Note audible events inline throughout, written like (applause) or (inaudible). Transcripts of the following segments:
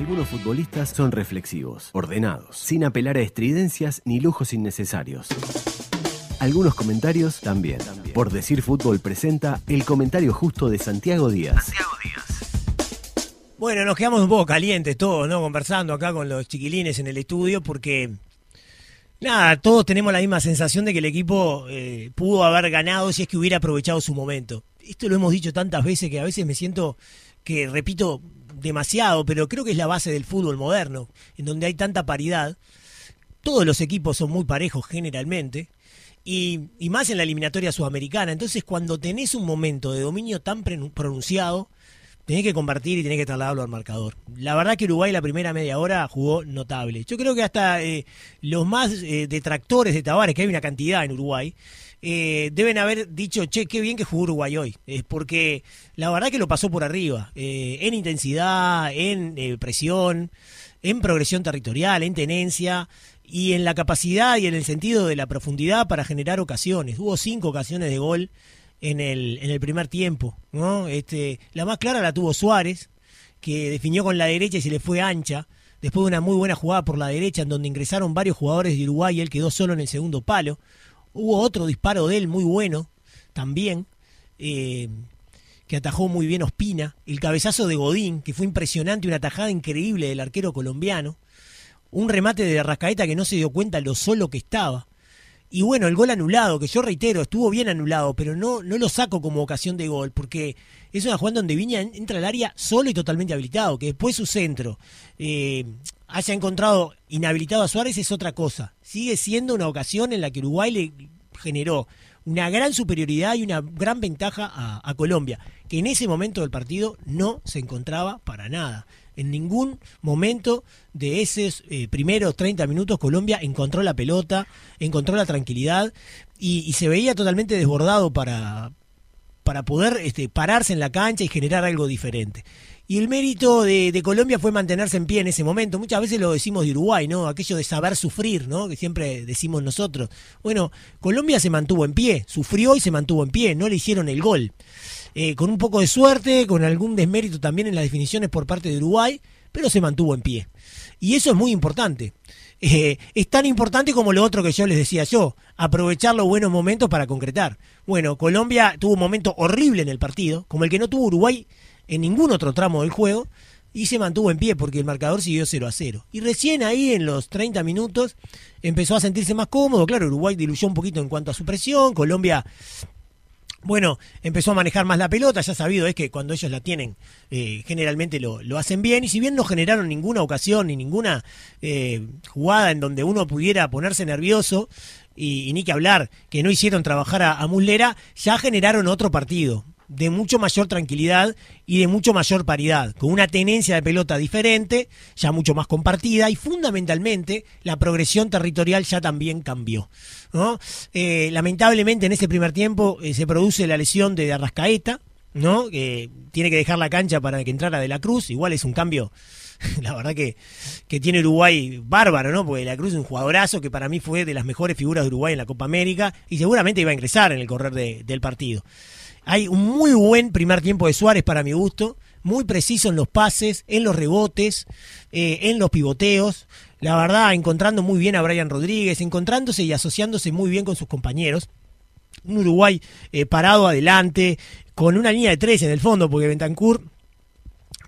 Algunos futbolistas son reflexivos, ordenados, sin apelar a estridencias ni lujos innecesarios. Algunos comentarios también. Por decir fútbol presenta el comentario justo de Santiago Díaz. Bueno, nos quedamos un poco calientes todos, ¿no? Conversando acá con los chiquilines en el estudio porque, nada, todos tenemos la misma sensación de que el equipo eh, pudo haber ganado si es que hubiera aprovechado su momento. Esto lo hemos dicho tantas veces que a veces me siento que, repito, demasiado, pero creo que es la base del fútbol moderno, en donde hay tanta paridad. Todos los equipos son muy parejos generalmente. Y, y más en la eliminatoria sudamericana. Entonces, cuando tenés un momento de dominio tan pronunciado, tenés que compartir y tenés que trasladarlo al marcador. La verdad que Uruguay la primera media hora jugó notable. Yo creo que hasta eh, los más eh, detractores de Tavares, que hay una cantidad en Uruguay, eh, deben haber dicho, che, qué bien que jugó Uruguay hoy. porque la verdad que lo pasó por arriba. en intensidad, en presión, en progresión territorial, en tenencia y en la capacidad y en el sentido de la profundidad para generar ocasiones. Hubo cinco ocasiones de gol en el, en el primer tiempo. ¿no? Este, la más clara la tuvo Suárez, que definió con la derecha y se le fue ancha. Después de una muy buena jugada por la derecha, en donde ingresaron varios jugadores de Uruguay y él quedó solo en el segundo palo. Hubo otro disparo de él muy bueno, también, eh, que atajó muy bien Ospina. El cabezazo de Godín, que fue impresionante, una tajada increíble del arquero colombiano. Un remate de Arrascaeta que no se dio cuenta lo solo que estaba. Y bueno, el gol anulado, que yo reitero, estuvo bien anulado, pero no, no lo saco como ocasión de gol, porque es una jugada donde Viña entra al área solo y totalmente habilitado, que después su centro eh, haya encontrado inhabilitado a Suárez es otra cosa. Sigue siendo una ocasión en la que Uruguay le generó una gran superioridad y una gran ventaja a Colombia, que en ese momento del partido no se encontraba para nada en ningún momento de esos eh, primeros 30 minutos Colombia encontró la pelota, encontró la tranquilidad y, se veía totalmente desbordado para, para poder este, pararse en la cancha y generar algo diferente. Y el mérito de, Colombia fue mantenerse en pie en ese momento. Muchas veces lo decimos de Uruguay, ¿no? Aquello de saber sufrir, ¿no? Que siempre decimos nosotros. Bueno, Colombia se mantuvo en pie, sufrió y se mantuvo en pie, no le hicieron el gol. Eh, con un poco de suerte, con algún desmérito también en las definiciones por parte de Uruguay, pero se mantuvo en pie. Y eso es muy importante. Eh, es tan importante como lo otro que yo les decía yo, aprovechar los buenos momentos para concretar. Bueno, Colombia tuvo un momento horrible en el partido, como el que no tuvo Uruguay en ningún otro tramo del juego, y se mantuvo en pie porque el marcador siguió 0 a 0. Y recién ahí en los 30 minutos empezó a sentirse más cómodo, claro, Uruguay diluyó un poquito en cuanto a su presión, Colombia bueno, empezó a manejar más la pelota, ya sabido es que cuando ellos la tienen, eh, generalmente lo, lo, hacen bien, y si bien no generaron ninguna ocasión ni ninguna eh, jugada en donde uno pudiera ponerse nervioso, y, ni que hablar, que no hicieron trabajar a, a Muslera, ya generaron otro partido, de mucho mayor tranquilidad y de mucho mayor paridad, con una tenencia de pelota diferente, ya mucho más compartida y fundamentalmente la progresión territorial ya también cambió. ¿no? Eh, lamentablemente en ese primer tiempo eh, se produce la lesión de Arrascaeta, ¿no? que tiene que dejar la cancha para que entrara De la Cruz, igual es un cambio (laughs) la verdad que, que tiene Uruguay bárbaro, ¿no? Porque la Cruz es un jugadorazo que para mí fue de las mejores figuras de Uruguay en la Copa América y seguramente iba a ingresar en el correr del partido. Hay un muy buen primer tiempo de Suárez para mi gusto, muy preciso en los pases, en los rebotes, eh, en los pivoteos. La verdad, encontrando muy bien a Brian Rodríguez, encontrándose y asociándose muy bien con sus compañeros. Un Uruguay eh, parado adelante, con una línea de tres en el fondo, porque Bentancur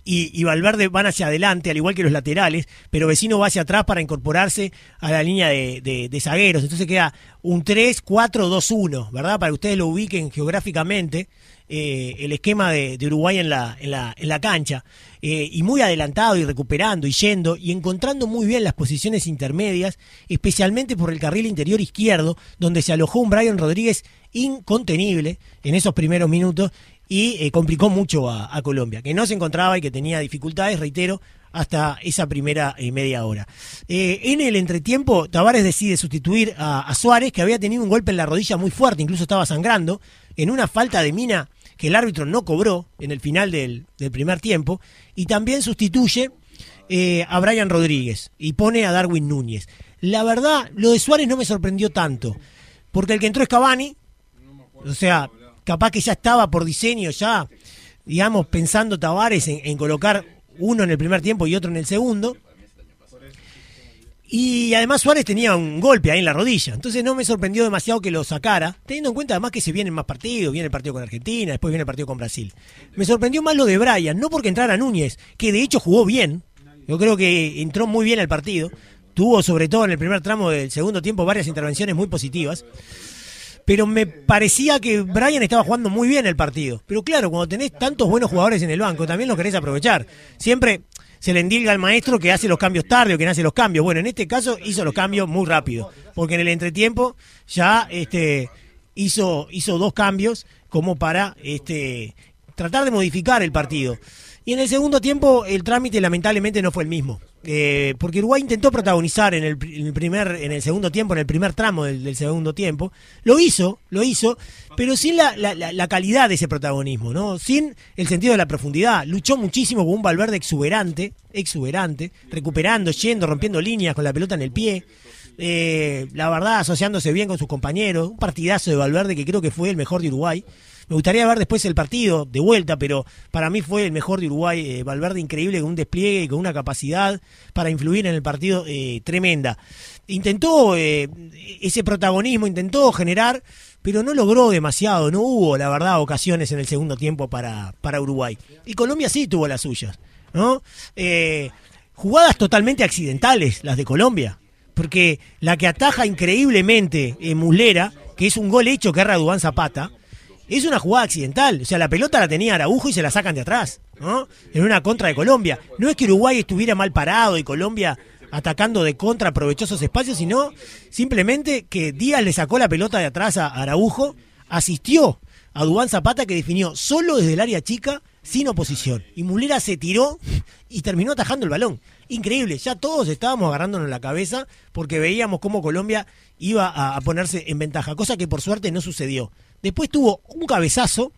y, Valverde van hacia adelante, al igual que los laterales, pero Vecino va hacia atrás para incorporarse a la línea de, de, zagueros. Entonces queda un 3-4-2-1, ¿verdad? Para que ustedes lo ubiquen geográficamente. Eh, el esquema de, Uruguay en la, en la, en la cancha, eh, y muy adelantado y recuperando y yendo y encontrando muy bien las posiciones intermedias, especialmente por el carril interior izquierdo, donde se alojó un Brian Rodríguez incontenible en esos primeros minutos y eh, complicó mucho a, Colombia, que no se encontraba y que tenía dificultades, reitero, hasta esa primera eh, media hora. Eh, en el entretiempo, Tavares decide sustituir a, Suárez, que había tenido un golpe en la rodilla muy fuerte, incluso estaba sangrando, en una falta de mina que el árbitro no cobró en el final del, primer tiempo, y también sustituye a Brian Rodríguez y pone a Darwin Núñez. La verdad, lo de Suárez no me sorprendió tanto, porque el que entró es Cavani, o sea, capaz que ya estaba por diseño, ya, digamos, pensando Tavares en, colocar uno en el primer tiempo y otro en el segundo. Y además Suárez tenía un golpe ahí en la rodilla, entonces no me sorprendió demasiado que lo sacara, teniendo en cuenta además que se vienen más partidos, viene el partido con Argentina, después viene el partido con Brasil. Me sorprendió más lo de Brian, no porque entrara Núñez, que de hecho jugó bien, yo creo que entró muy bien al partido, tuvo sobre todo en el primer tramo del segundo tiempo varias intervenciones muy positivas, pero me parecía que Brian estaba jugando muy bien el partido. Pero claro, cuando tenés tantos buenos jugadores en el banco, también los querés aprovechar. Siempre se le endilga al maestro que hace los cambios tarde o que no hace los cambios. Bueno, en este caso hizo los cambios muy rápido, porque en el entretiempo ya este, hizo, hizo dos cambios como para este, tratar de modificar el partido. Y en el segundo tiempo el trámite lamentablemente no fue el mismo. Eh, porque Uruguay intentó protagonizar en el, primer, en el segundo tiempo, en el primer tramo del, segundo tiempo, lo hizo, lo hizo, pero sin la, la, calidad de ese protagonismo, ¿no? Sin el sentido de la profundidad. Luchó muchísimo con un Valverde exuberante, exuberante, recuperando, yendo, rompiendo líneas con la pelota en el pie. Eh, la verdad, asociándose bien con sus compañeros. Un partidazo de Valverde que creo que fue el mejor de Uruguay. Me gustaría ver después el partido de vuelta, pero para mí fue el mejor de Uruguay. Eh, Valverde increíble, con un despliegue y con una capacidad para influir en el partido eh, tremenda. Intentó eh, ese protagonismo, intentó generar, pero no logró demasiado. No hubo, la verdad, ocasiones en el segundo tiempo para, para Uruguay. Y Colombia sí tuvo las suyas, ¿no? jugadas totalmente accidentales, las de Colombia. Porque la que ataja increíblemente Mulera, que es un gol hecho que era Dubán Zapata, es una jugada accidental. O sea, la pelota la tenía Araujo y se la sacan de atrás, ¿no? En una contra de Colombia. No es que Uruguay estuviera mal parado y Colombia atacando de contra aprovechosos espacios, sino simplemente que Díaz le sacó la pelota de atrás a Araujo, asistió a Dubán Zapata que definió solo desde el área chica sin oposición. Y Mulera se tiró y terminó atajando el balón. Increíble, ya todos estábamos agarrándonos la cabeza porque veíamos cómo Colombia iba a ponerse en ventaja, cosa que por suerte no sucedió. Después tuvo un cabezazo,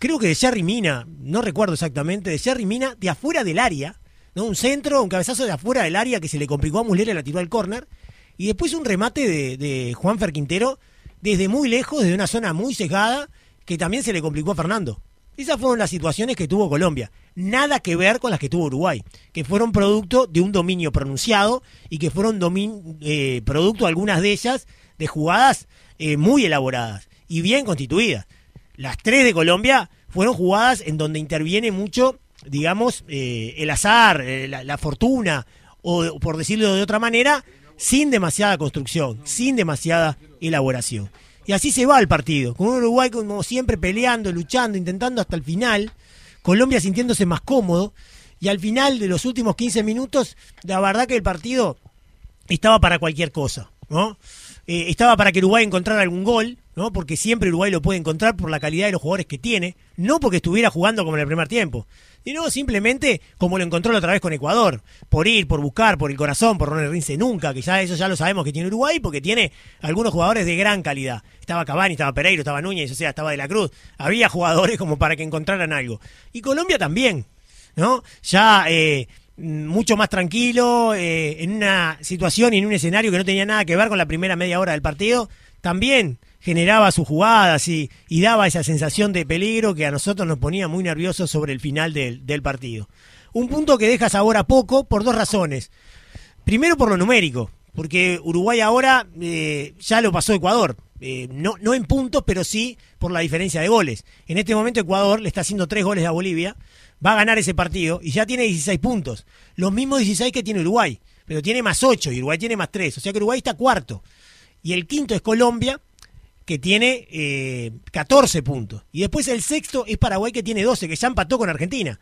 creo que de Jerry Mina, no recuerdo exactamente, de Jerry Mina de afuera del área, ¿no? Un centro, un cabezazo de afuera del área que se le complicó a Mulera y la tiró al córner. Y después un remate de, Juan Quintero desde muy lejos, desde una zona muy cegada, que también se le complicó a Fernando. Esas fueron las situaciones que tuvo Colombia. Nada que ver con las que tuvo Uruguay, que fueron producto de un dominio pronunciado y que fueron eh, producto, algunas de ellas, de jugadas eh, muy elaboradas y bien constituidas. Las tres de Colombia fueron jugadas en donde interviene mucho, digamos, eh, el azar, eh, la, fortuna, o por decirlo de otra manera, sin demasiada construcción, sin demasiada elaboración. Y así se va el partido, con Uruguay como siempre peleando, luchando, intentando hasta el final, Colombia sintiéndose más cómodo, y al final de los últimos 15 minutos, la verdad que el partido estaba para cualquier cosa, ¿no? Eh, estaba para que Uruguay encontrara algún gol, ¿no? Porque siempre Uruguay lo puede encontrar por la calidad de los jugadores que tiene, no porque estuviera jugando como en el primer tiempo, sino simplemente como lo encontró la otra vez con Ecuador, por ir, por buscar, por el corazón, por no rinse nunca, que eso ya lo sabemos que tiene Uruguay, porque tiene algunos jugadores de gran calidad. Estaba Cavani, estaba Pereiro, estaba Núñez, o sea, estaba De la Cruz. Había jugadores como para que encontraran algo. Y Colombia también, ¿no? Ya eh, mucho más tranquilo, eh, en una situación y en un escenario que no tenía nada que ver con la primera media hora del partido, también generaba sus jugadas y, daba esa sensación de peligro que a nosotros nos ponía muy nerviosos sobre el final del, partido. Un punto que dejas ahora poco por dos razones. Primero por lo numérico, porque Uruguay ahora eh, ya lo pasó Ecuador. Eh, no, no en puntos, pero sí por la diferencia de goles. En este momento Ecuador le está haciendo tres goles a Bolivia va a ganar ese partido y ya tiene 16 puntos. Los mismos 16 que tiene Uruguay, pero tiene más 8 y Uruguay tiene más 3. O sea que Uruguay está cuarto. Y el quinto es Colombia, que tiene eh, 14 puntos. Y después el sexto es Paraguay, que tiene 12, que ya empató con Argentina.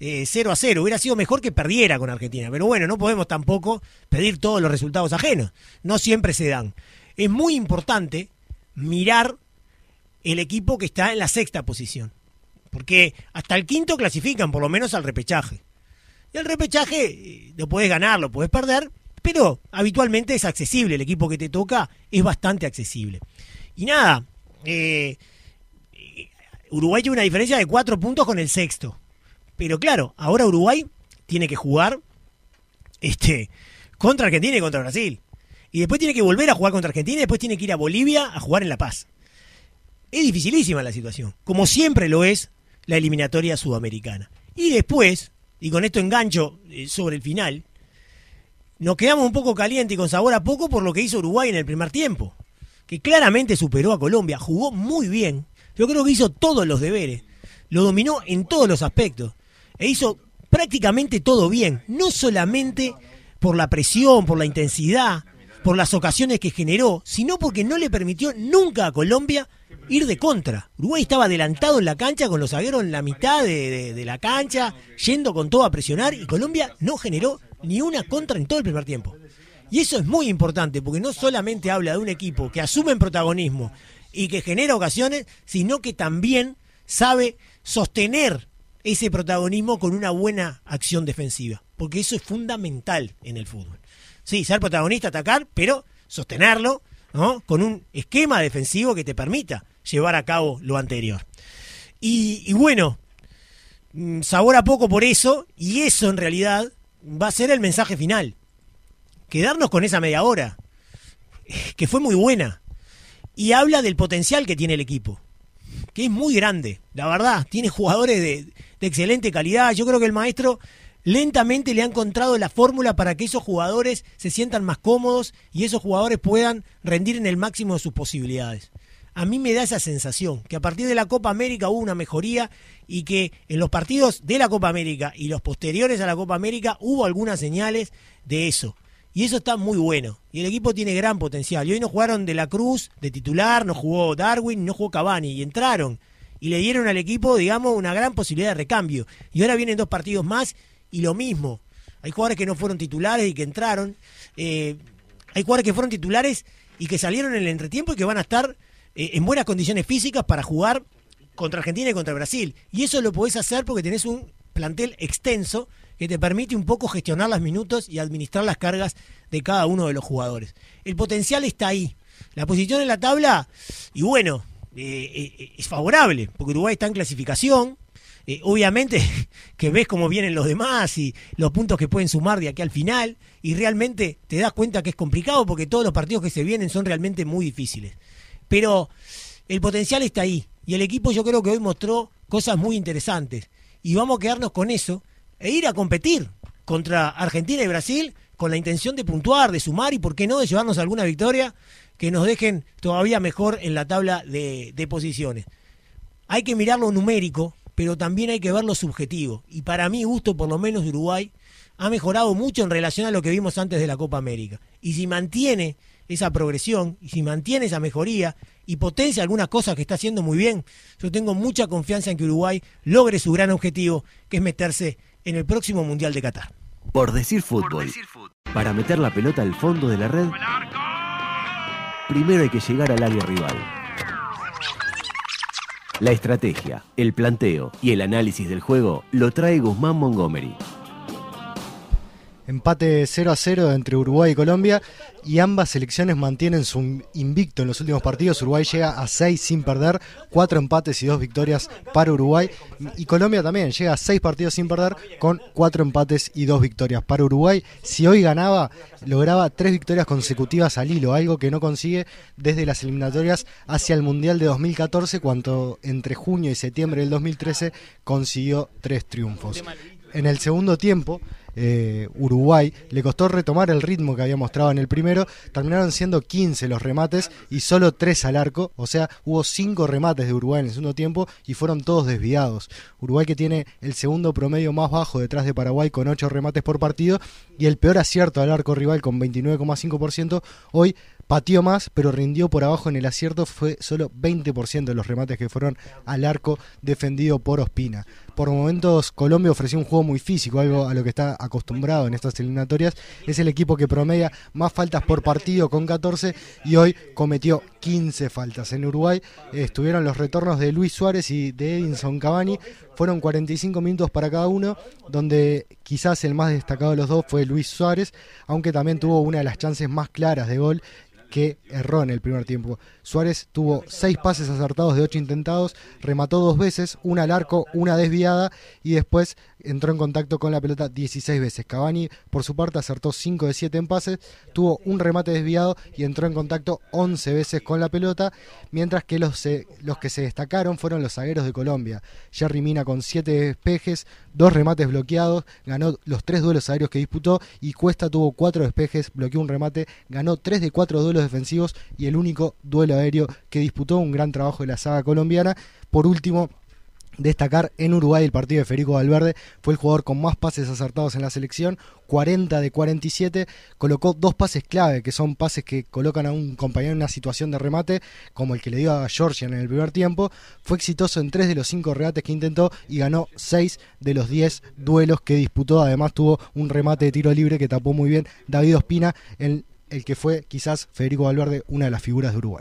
0 eh, a 0. Hubiera sido mejor que perdiera con Argentina. Pero bueno, no podemos tampoco pedir todos los resultados ajenos. No siempre se dan. Es muy importante mirar el equipo que está en la sexta posición. Porque hasta el quinto clasifican, por lo menos al repechaje. Y el repechaje eh, lo puedes ganar, lo puedes perder, pero habitualmente es accesible. El equipo que te toca es bastante accesible. Y nada, eh, Uruguay tiene una diferencia de cuatro puntos con el sexto. Pero claro, ahora Uruguay tiene que jugar este, contra Argentina y contra Brasil. Y después tiene que volver a jugar contra Argentina y después tiene que ir a Bolivia a jugar en La Paz. Es dificilísima la situación, como siempre lo es la eliminatoria sudamericana. Y después, y con esto engancho eh, sobre el final, nos quedamos un poco calientes y con sabor a poco por lo que hizo Uruguay en el primer tiempo, que claramente superó a Colombia, jugó muy bien, yo creo que hizo todos los deberes, lo dominó en todos los aspectos, e hizo prácticamente todo bien, no solamente por la presión, por la intensidad, por las ocasiones que generó, sino porque no le permitió nunca a Colombia ir de contra. Uruguay estaba adelantado en la cancha con los zagueros en la mitad de, la cancha, yendo con todo a presionar y Colombia no generó ni una contra en todo el primer tiempo. Y eso es muy importante porque no solamente habla de un equipo que asume protagonismo y que genera ocasiones, sino que también sabe sostener ese protagonismo con una buena acción defensiva, porque eso es fundamental en el fútbol. Sí, ser protagonista, atacar, pero sostenerlo ¿no? con un esquema defensivo que te permita llevar a cabo lo anterior. Y, bueno, mm, sabor a poco por eso, y eso en realidad va a ser el mensaje final. Quedarnos con esa media hora, (laughs) que fue muy buena, y habla del potencial que tiene el equipo, que es muy grande, la verdad, tiene jugadores de, de excelente calidad. Yo creo que el maestro lentamente le ha encontrado la fórmula para que esos jugadores se sientan más cómodos y esos jugadores puedan rendir en el máximo de sus posibilidades. A mí me da esa sensación, que a partir de la Copa América hubo una mejoría y que en los partidos de la Copa América y los posteriores a la Copa América hubo algunas señales de eso. Y eso está muy bueno. Y el equipo tiene gran potencial. Y hoy no jugaron de la Cruz de titular, no jugó Darwin, no jugó Cavani. Y entraron y le dieron al equipo, digamos, una gran posibilidad de recambio. Y ahora vienen dos partidos más y lo mismo. Hay jugadores que no fueron titulares y que entraron. Eh, hay jugadores que fueron titulares y que salieron en el entretiempo y que van a estar eh, en buenas condiciones físicas para jugar contra Argentina y contra Brasil. Y eso lo podés hacer porque tenés un plantel extenso que te permite un poco gestionar los minutos y administrar las cargas de cada uno de los jugadores. El potencial está ahí. La posición en la tabla, y bueno, eh, es favorable, porque Uruguay está en clasificación, eh, obviamente (laughs) que ves cómo vienen los demás y los puntos que pueden sumar de aquí al final y realmente te das cuenta que es complicado porque todos los partidos que se vienen son realmente muy difíciles. Pero el potencial está ahí y el equipo yo creo que hoy mostró cosas muy interesantes y vamos a quedarnos con eso e ir a competir contra Argentina y Brasil con la intención de puntuar, de sumar y por qué no de llevarnos alguna victoria que nos dejen todavía mejor en la tabla de, de posiciones. Hay que mirar lo numérico, pero también hay que ver lo subjetivo. Y para mi gusto, por lo menos Uruguay, ha mejorado mucho en relación a lo que vimos antes de la Copa América. Y si mantiene esa progresión, y si mantiene esa mejoría, y potencia algunas cosas que está haciendo muy bien, yo tengo mucha confianza en que Uruguay logre su gran objetivo, que es meterse en el próximo Mundial de Qatar. Por decir fútbol. Para meter la pelota al fondo de la red, primero hay que llegar al área rival. La estrategia, el planteo y el análisis del juego lo trae Guzmán Montgomery. Empate 0 a 0 entre Uruguay y Colombia y ambas selecciones mantienen su invicto en los últimos partidos. Uruguay llega a 6 sin perder, 4 empates y 2 victorias para Uruguay. Y Colombia también llega a 6 partidos sin perder con 4 empates y 2 victorias para Uruguay. Si hoy ganaba, lograba 3 victorias consecutivas al hilo, algo que no consigue desde las eliminatorias hacia el Mundial de 2014, cuando entre junio y septiembre del 2013 consiguió 3 triunfos. En el segundo tiempo, eh, Uruguay, le costó retomar el ritmo que había mostrado en el primero, terminaron siendo 15 los remates y solo 3 al arco, o sea, hubo 5 remates de Uruguay en el segundo tiempo y fueron todos desviados. Uruguay que tiene el segundo promedio más bajo detrás de Paraguay con 8 remates por partido y el peor acierto al arco rival con 29,5%, hoy pateó más, pero rindió por abajo en el acierto, fue solo 20% de los remates que fueron al arco defendido por Ospina. Por momentos Colombia ofreció un juego muy físico, algo a lo que está acostumbrado en estas eliminatorias. Es el equipo que promedia más faltas por partido con 14 y hoy cometió 15 faltas. En Uruguay eh, estuvieron los retornos de Luis Suárez y de Edinson Cavani. Fueron 45 minutos para cada uno, donde quizás el más destacado de los dos fue Luis Suárez, aunque también tuvo una de las chances más claras de gol que erró en el primer tiempo. Suárez tuvo seis pases acertados de ocho intentados, remató dos veces, una al arco, una desviada y después entró en contacto con la pelota 16 veces. Cavani, por su parte, acertó 5 de 7 en pases, tuvo un remate desviado y entró en contacto 11 veces con la pelota, mientras que los, los que se destacaron fueron los zagueros de Colombia. Jerry Mina con 7 despejes, dos remates bloqueados, ganó los tres duelos aéreos que disputó y Cuesta tuvo 4 despejes, bloqueó un remate, ganó 3 de 4 duelos defensivos y el único duelo aéreo que disputó, un gran trabajo de la saga colombiana. Por último, destacar en Uruguay el partido de Federico Valverde. Fue el jugador con más pases acertados en la selección 40 de 47 colocó dos pases clave que son pases que colocan a un compañero en una situación de remate como el que le dio a Georgian en el primer tiempo. Fue exitoso en tres de los cinco regates que intentó y ganó seis de los 10 duelos que disputó. Además tuvo un remate de tiro libre que tapó muy bien David Ospina en el que fue quizás Federico Valverde una de las figuras de Uruguay